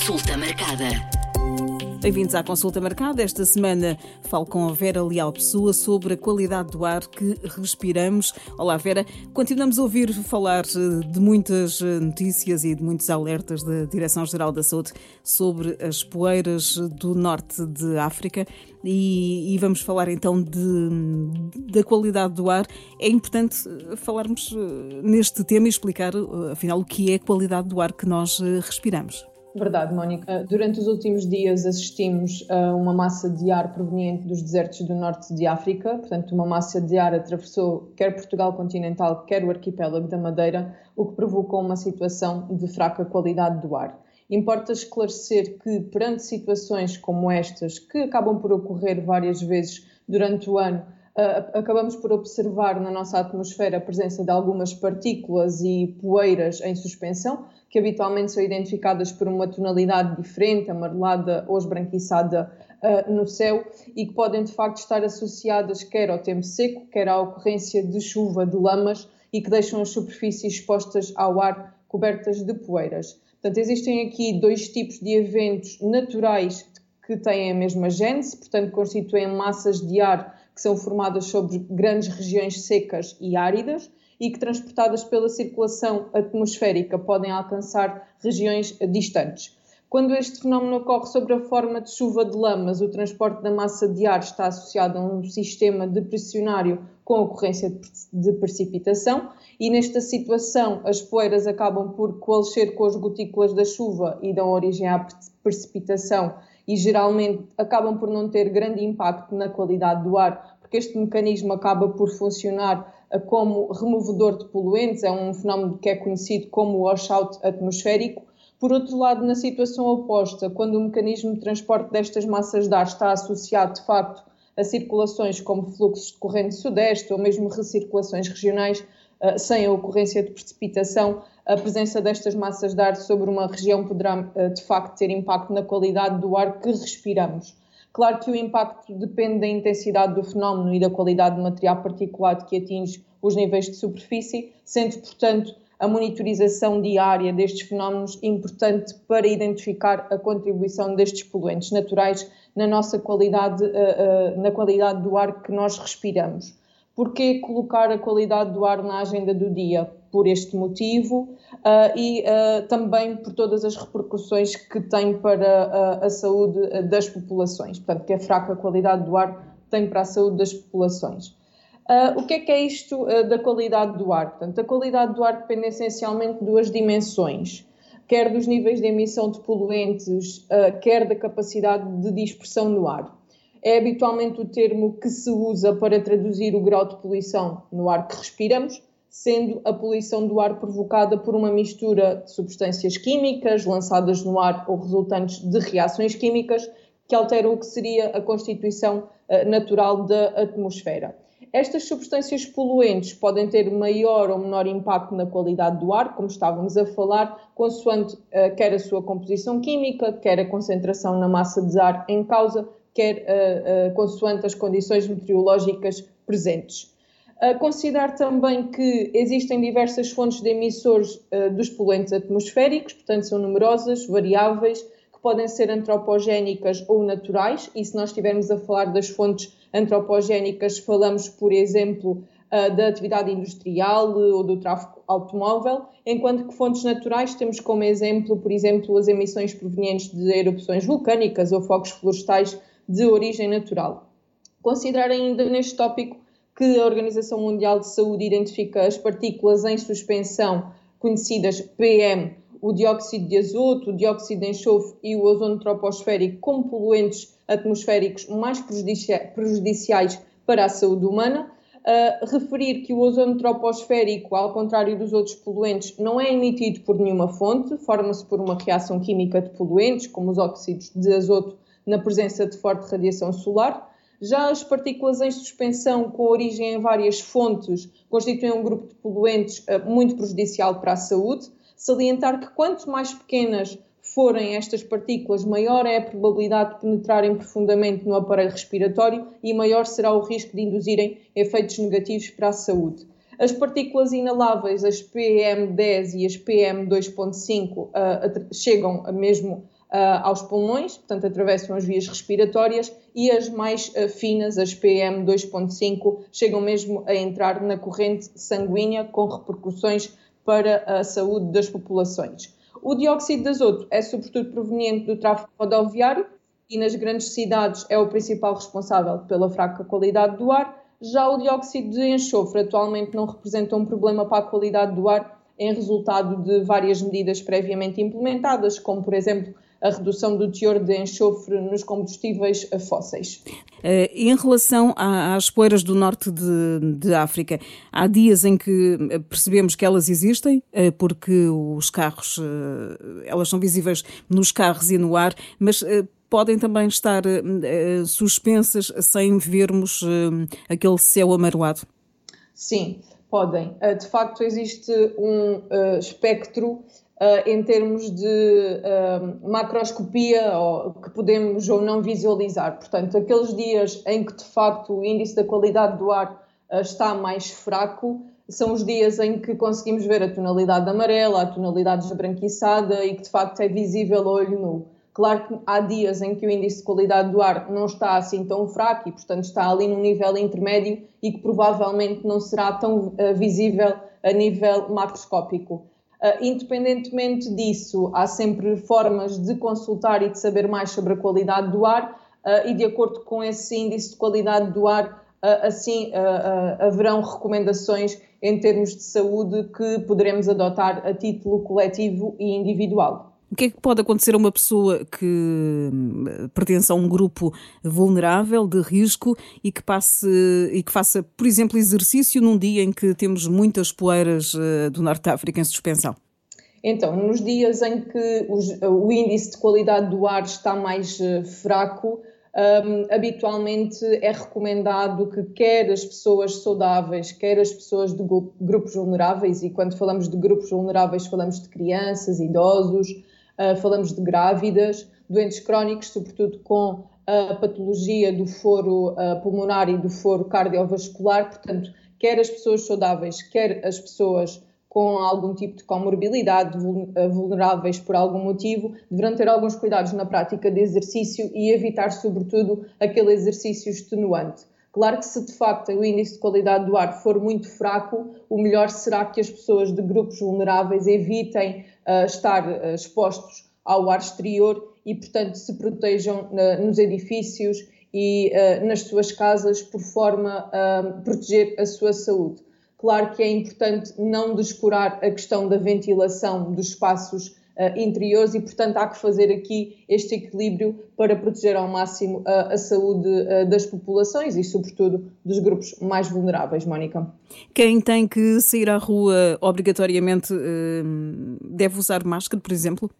Consulta marcada. Bem-vindos à consulta marcada. Esta semana falo com a Vera Leal Pessoa sobre a qualidade do ar que respiramos. Olá, Vera. Continuamos a ouvir falar eh, de muitas eh, notícias e de muitos alertas da Direção-Geral da Saúde sobre as poeiras do norte de África. E, e, vamos falar então de, da qualidade do ar. É importante eh, falarmos neste tema e explicar, afinal, o que é a qualidade do ar que nós respiramos. Verdade, Mónica. Durante os últimos dias assistimos a uma massa de ar proveniente dos desertos do norte de África, portanto, uma massa de ar atravessou quer Portugal continental, quer o arquipélago da Madeira, o que provocou uma situação de fraca qualidade do ar. Importa esclarecer que, perante situações como estas, que acabam por ocorrer várias vezes durante o ano, acabamos por observar na nossa atmosfera a presença de algumas partículas e poeiras em suspensão, que habitualmente são identificadas por uma tonalidade diferente, amarelada ou esbranquiçada uh, no céu, e que podem de facto estar associadas quer ao tempo seco, quer à ocorrência de chuva, de lamas, e que deixam as superfícies expostas ao ar cobertas de poeiras. Portanto, existem aqui dois tipos de eventos naturais que têm a mesma gênese, portanto, constituem massas de ar que são formadas sobre grandes regiões secas e áridas, e que, transportadas pela circulação atmosférica, podem alcançar regiões distantes. Quando este fenómeno ocorre sob a forma de chuva de lamas, o transporte da massa de ar está associado a um sistema depressionário com ocorrência de precipitação, e nesta situação as poeiras acabam por coalescer com as gotículas da chuva e dão origem à precipitação e geralmente acabam por não ter grande impacto na qualidade do ar, porque este mecanismo acaba por funcionar como removedor de poluentes, é um fenómeno que é conhecido como washout atmosférico. Por outro lado, na situação oposta, quando o mecanismo de transporte destas massas de ar está associado de facto a circulações como fluxos de corrente sudeste ou mesmo recirculações regionais, uh, sem a ocorrência de precipitação, a presença destas massas de ar sobre uma região poderá uh, de facto ter impacto na qualidade do ar que respiramos. Claro que o impacto depende da intensidade do fenómeno e da qualidade do material particulado que atinge os níveis de superfície, sendo, portanto, a monitorização diária destes fenómenos importante para identificar a contribuição destes poluentes naturais na nossa qualidade, eh, eh, na qualidade do ar que nós respiramos. Porquê colocar a qualidade do ar na agenda do dia? Por este motivo uh, e uh, também por todas as repercussões que tem para uh, a saúde das populações. Portanto, que a fraca qualidade do ar tem para a saúde das populações. o que é que é isto da qualidade do ar? Portanto, a qualidade do ar depende essencialmente de duas dimensões quer dos níveis de emissão de poluentes, quer da capacidade de dispersão no ar é habitualmente o termo que se usa para traduzir o grau de poluição no ar que respiramos, sendo a poluição do ar provocada por uma mistura de substâncias químicas lançadas no ar ou resultantes de reações químicas que alteram o que seria a constituição uh, natural da atmosfera. Estas substâncias poluentes podem ter maior ou menor impacto na qualidade do ar, como estávamos a falar, consoante uh, quer a sua composição química, quer a concentração na massa de ar em causa, quer uh, consoante as condições meteorológicas presentes. Considerar também que existem diversas fontes de emissores uh, dos poluentes atmosféricos, portanto, são numerosas, variáveis, que podem ser antropogénicas ou naturais, e se nós estivermos a falar das fontes antropogénicas, falamos, por exemplo, uh, da atividade industrial ou do tráfego automóvel, enquanto que fontes naturais temos como exemplo, por exemplo, as emissões provenientes de erupções vulcânicas ou fogos florestais de origem natural. Considerar ainda neste tópico que a Organização Mundial de Saúde identifica as partículas em suspensão, conhecidas PM, o dióxido de azoto, o dióxido de enxofre e o ozono troposférico como poluentes atmosféricos mais prejudiciais para a saúde humana. Uh, referir que o ozono troposférico, ao contrário dos outros poluentes, não é emitido por nenhuma fonte, forma-se por uma reação química de poluentes, como os óxidos de azoto na presença de forte radiação solar. Já as partículas em suspensão, com origem em várias fontes, constituem um grupo de poluentes uh, muito prejudicial para a saúde. Salientar que quanto mais pequenas forem estas partículas, maior é a probabilidade de penetrarem profundamente no aparelho respiratório e maior será o risco de induzirem efeitos negativos para a saúde. As partículas inaláveis, as PM10 e as PM2.5, uh, chegam mesmo aos pulmões, portanto atravessam as vias respiratórias e as mais finas, as PM2.5, chegam mesmo a entrar na corrente sanguínea com repercussões para a saúde das populações. O dióxido de azoto é sobretudo proveniente do tráfego rodoviário e nas grandes cidades é o principal responsável pela fraca qualidade do ar. Já o dióxido de enxofre atualmente não representa um problema para a qualidade do ar em resultado de várias medidas previamente implementadas, como por exemplo a redução do teor de enxofre nos combustíveis fósseis. Eh, em relação às poeiras do norte de, de, África, há dias em que eh, percebemos que elas existem, eh, porque os carros, elas são visíveis nos carros e no ar, mas podem também estar suspensas sem vermos aquele céu amarelado? Sim, podem. De facto, existe um espectro Uh, em termos de uh, macroscopia ou, que podemos ou não visualizar. Portanto, aqueles dias em que de facto o índice da qualidade do ar uh, está mais fraco são os dias em que conseguimos ver a tonalidade amarela, a tonalidade esbranquiçada e que de facto é visível a olho nu. Claro que há dias em que o índice de qualidade do ar não está assim tão fraco e, portanto, está ali num nível intermédio e que provavelmente não será tão visível a nível macroscópico. Uh, independentemente disso, há sempre formas de consultar e de saber mais sobre a qualidade do ar, uh, e de acordo com esse índice de qualidade do ar, uh, assim haverão recomendações em termos de saúde que poderemos adotar a título coletivo e individual. O que é que pode acontecer a uma pessoa que hum, pertence a um grupo vulnerável, de risco, e que, passe, e que faça, por exemplo, exercício num dia em que temos muitas poeiras eh, do Norte de África em suspensão? Então, nos dias em que o índice de qualidade do ar está mais eh, fraco, um, habitualmente é recomendado que quer as pessoas saudáveis, quer as pessoas de grupos vulneráveis, e quando falamos de grupos vulneráveis falamos de crianças, idosos, uh, falamos de grávidas, doentes crónicos, sobretudo com a patologia do foro uh, pulmonar e do foro cardiovascular, portanto, quer as pessoas saudáveis, quer as pessoas com algum tipo de comorbilidade, ah, vulneráveis por algum motivo, deverão ter alguns cuidados na prática de exercício e evitar, sobretudo, aquele exercício extenuante. Claro que se de facto o índice de qualidade do ar for muito fraco, o melhor será que as pessoas de grupos vulneráveis evitem estar uh, expostos ao ar exterior e, portanto, se protejam uh, nos edifícios e nas suas casas por forma a proteger a sua saúde. Claro que é importante não descurar a questão da ventilação dos espaços interiores e, portanto, há que fazer aqui este equilíbrio para proteger ao máximo a, a saúde uh, das populações e, sobretudo, dos grupos mais vulneráveis. Mónica. Quem tem que sair à rua obrigatoriamente deve usar máscara, por exemplo?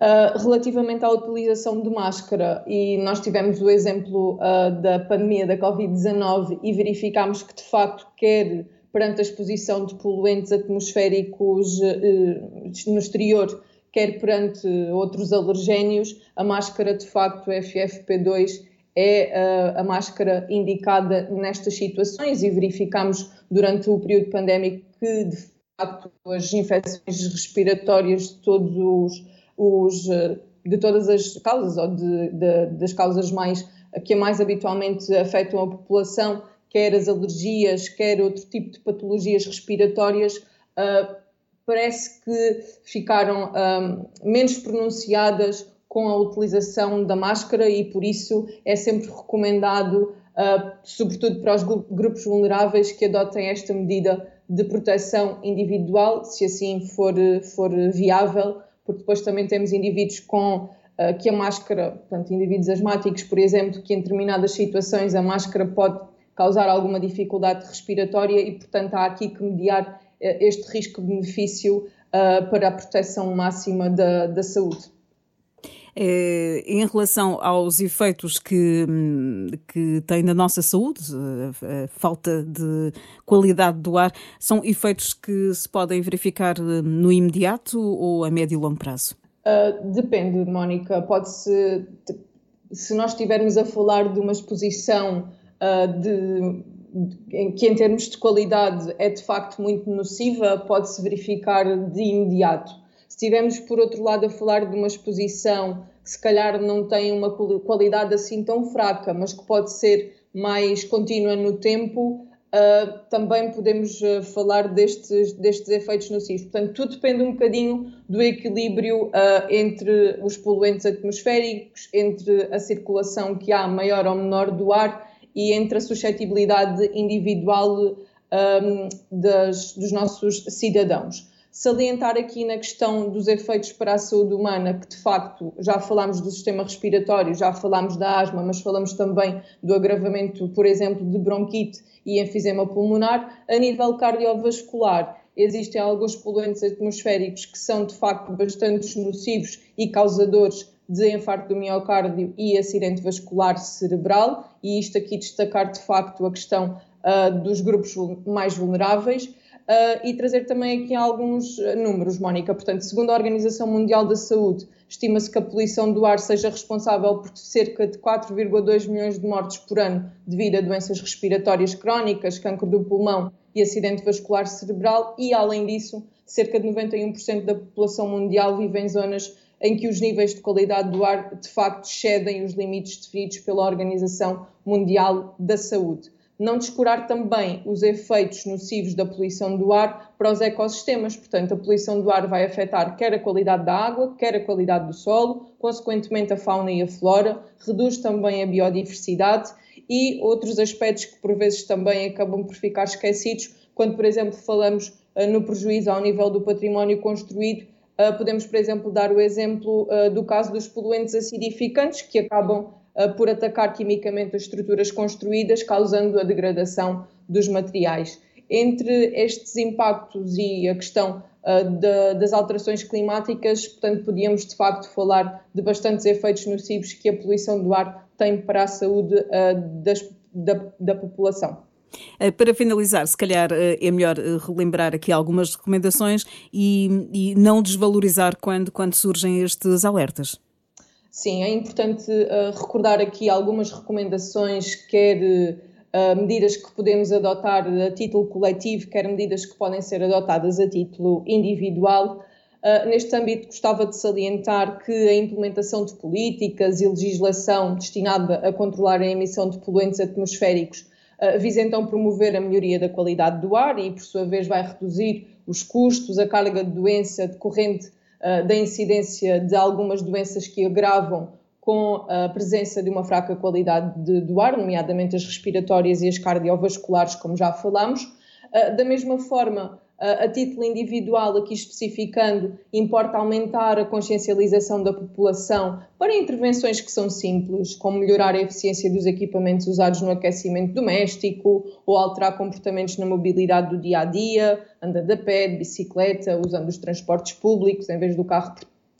Uh, relativamente à utilização de máscara, e nós tivemos o exemplo uh, da pandemia da Covid-19 e verificámos que, de facto, quer perante a exposição de poluentes atmosféricos uh, no exterior, quer perante outros alergénios, a máscara de facto FFP2 é a, a máscara indicada nestas situações e verificamos durante o período pandémico que de facto as infecções respiratórias de todos os, os de todas as causas ou de, de, das causas mais que mais habitualmente afetam a população, quer as alergias, quer outro tipo de patologias respiratórias, uh, parece que ficaram um, menos pronunciadas com a utilização da máscara e por isso é sempre recomendado, uh, sobretudo para os grupos vulneráveis, que adotem esta medida de proteção individual, se assim for, for viável, porque depois também temos indivíduos com uh, que a máscara, portanto, indivíduos asmáticos, por exemplo, que em determinadas situações a máscara pode causar alguma dificuldade respiratória e, portanto, há aqui que mediar este risco-benefício uh, para a proteção máxima da, da saúde. É, em relação aos efeitos que, que tem na nossa saúde, a, a falta de qualidade do ar, são efeitos que se podem verificar no imediato ou a médio e longo prazo? Uh, depende, Mónica. Pode-se, se nós estivermos a falar de uma exposição uh, de que em termos de qualidade é de facto muito nociva, pode-se verificar de imediato. Se estivermos, por outro lado, a falar de uma exposição que se calhar não tem uma qualidade assim tão fraca, mas que pode ser mais contínua no tempo, uh, também podemos uh, falar destes, destes efeitos nocivos. Portanto, tudo depende um bocadinho do equilíbrio uh, entre os poluentes atmosféricos, entre a circulação que há maior ou menor do ar e entre a suscetibilidade individual um, das, dos nossos cidadãos. Salientar aqui na questão dos efeitos para a saúde humana, que de facto já falámos do sistema respiratório, já falámos da asma, mas falamos também do agravamento, por exemplo, de bronquite e enfisema pulmonar. A nível cardiovascular, existem alguns poluentes atmosféricos que são de facto bastante nocivos e causadores de infarto do miocárdio e acidente vascular cerebral, e isto aqui destacar de facto a questão uh, dos grupos mais vulneráveis. Uh, e trazer também aqui alguns ah, números, Mónica. Portanto, segundo a Organização Mundial da Saúde, estima-se que a poluição do ar seja responsável por cerca de 4,2 milhões de mortes por ano devido a doenças respiratórias crónicas, cancro do pulmão e acidente vascular cerebral, e além disso, cerca de 91% da população mundial vive em zonas em que os níveis de qualidade do ar de facto excedem os limites definidos pela Organização Mundial da Saúde não descurar também os efeitos nocivos da poluição do ar para os ecossistemas. Portanto, a poluição do ar vai afetar quer a qualidade da água, quer a qualidade do solo, consequentemente a fauna e a flora, reduz também a biodiversidade e outros aspectos que por vezes também acabam por ficar esquecidos, quando, por exemplo, falamos uh, no prejuízo ao nível do património construído. Uh, podemos, por exemplo, dar o exemplo uh, do caso dos poluentes acidificantes, que acabam por atacar quimicamente as estruturas construídas, causando a degradação dos materiais. Entre estes impactos e a questão uh, de, das alterações climáticas, portanto, podíamos de facto falar de bastantes efeitos nocivos que a poluição do ar tem para a saúde uh, das, da, da população. Eh, para finalizar, se calhar é melhor relembrar aqui algumas recomendações e, e não desvalorizar quando, quando surgem estes alertas. Sim, é importante uh, recordar aqui algumas recomendações, quer uh, medidas que podemos adotar a título coletivo, quer medidas que podem ser adotadas a título individual. Uh, neste âmbito, gostava de salientar que a implementação de políticas e legislação destinada a controlar a emissão de poluentes atmosféricos visa então promover a melhoria da qualidade do ar e, por sua vez, vai reduzir os custos, a carga de doença decorrente uh, da incidência de algumas doenças que agravam com a presença de uma fraca qualidade de, do ar, nomeadamente as respiratórias e as cardiovasculares, como já falamos. Uh, da mesma forma, a título individual, aqui especificando, importa aumentar a consciencialização da população para intervenções que são simples, como melhorar a eficiência dos equipamentos usados no aquecimento doméstico ou alterar comportamentos na mobilidade do dia a dia, andando a pé, de bicicleta, usando os transportes públicos em vez do carro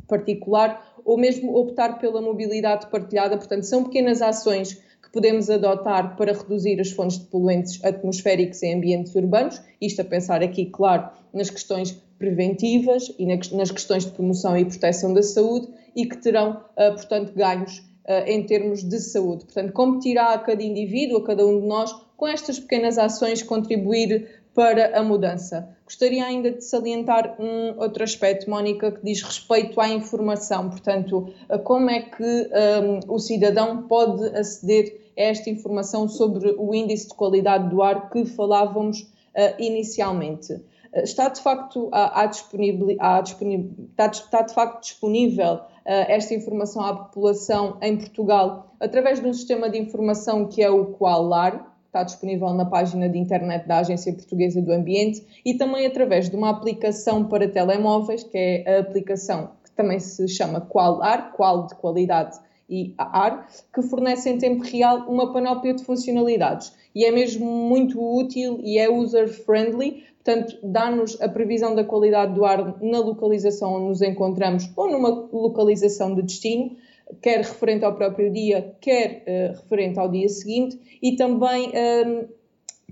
particular, ou mesmo optar pela mobilidade partilhada. Portanto, são pequenas ações podemos adotar para reduzir as fontes de poluentes atmosféricos em ambientes urbanos, isto a pensar aqui, claro, nas questões preventivas e nas questões de promoção e proteção da saúde e que terão, ah, portanto, ganhos ah, em termos de saúde. Portanto, competirá a cada indivíduo, a cada um de nós, com estas pequenas ações contribuir para a mudança. Gostaria ainda de salientar um outro aspecto, Mónica, que diz respeito à informação. Portanto, como é que um, o cidadão pode aceder a esta informação sobre o índice de qualidade do ar que falávamos uh, inicialmente? Está de facto à, à disponível, à disponível, está, está de facto disponível uh, esta informação à população em Portugal através de um sistema de informação que é o Qualar, está disponível na página de internet da Agência Portuguesa do Ambiente e também através de uma aplicação para telemóveis, que é a aplicação que também se chama Qualar, Qual de qualidade e AR, que fornece em tempo real uma panóplia de funcionalidades. E é mesmo muito útil e é user-friendly, portanto, dá-nos a previsão da qualidade do ar na localização onde nos encontramos ou numa localização de destino quer referente ao próprio dia, quer uh, referente ao dia seguinte, e também um, ehm,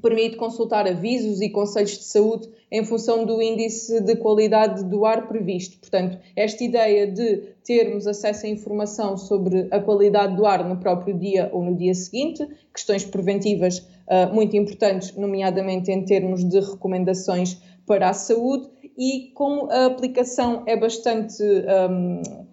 permite consultar avisos e conselhos de saúde em função do índice de qualidade do ar previsto. Portanto, esta ideia de termos acesso à informação sobre a qualidade do ar no próprio dia ou no dia seguinte, questões preventivas uh, muito importantes, nomeadamente em termos de recomendações para a saúde, e como a aplicação é bastante um,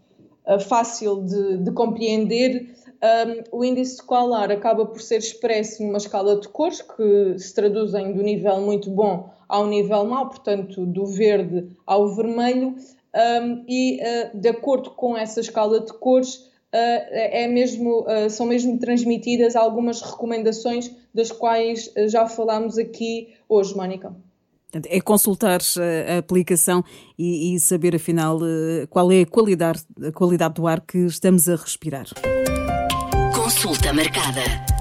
fácil de, de compreender, um, o índice escolar acaba por ser expresso numa escala de cores que se traduzem do nível muito bom ao nível mau, portanto, do verde ao vermelho, um, e uh, de acordo com essa escala de cores, uh, é mesmo, uh, são mesmo transmitidas algumas recomendações das quais já falámos aqui hoje, Mónica. É consultar a aplicação e, e saber, afinal, qual é a qualidade, a qualidade do ar que estamos a respirar. Consulta marcada.